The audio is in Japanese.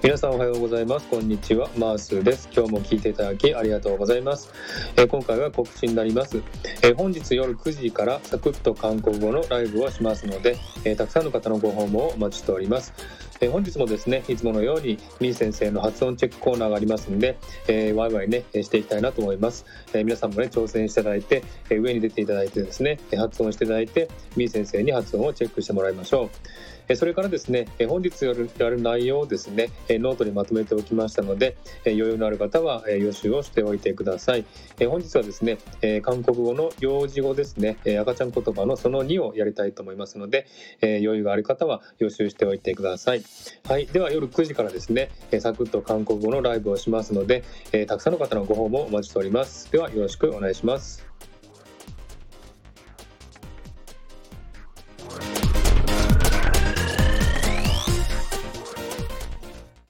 皆さんおはようございます。こんにちは。マースです。今日も聞いていただきありがとうございます、えー、今回は告知になります、えー、本日夜9時からサクッと韓国語のライブをしますので、えー、たくさんの方のご訪問をお待ちしております。え本日もですねいつものようにみー先生の発音チェックコーナーがありますんで、えー、ワイワイねしていきたいなと思います、えー、皆さんもね挑戦していただいて、え、上に出ていただいてですね発音していただいてみー先生に発音をチェックしてもらいましょうそれからですね、本日やるやる内容をですね、ノートにまとめておきましたので、余裕のある方は予習をしておいてください。本日はですね、韓国語の幼児語ですね、赤ちゃん言葉のその2をやりたいと思いますので、余裕がある方は予習しておいてください。はい、では夜9時からですね、サクッと韓国語のライブをしますので、たくさんの方のご訪問お待ちしております。ではよろしくお願いします。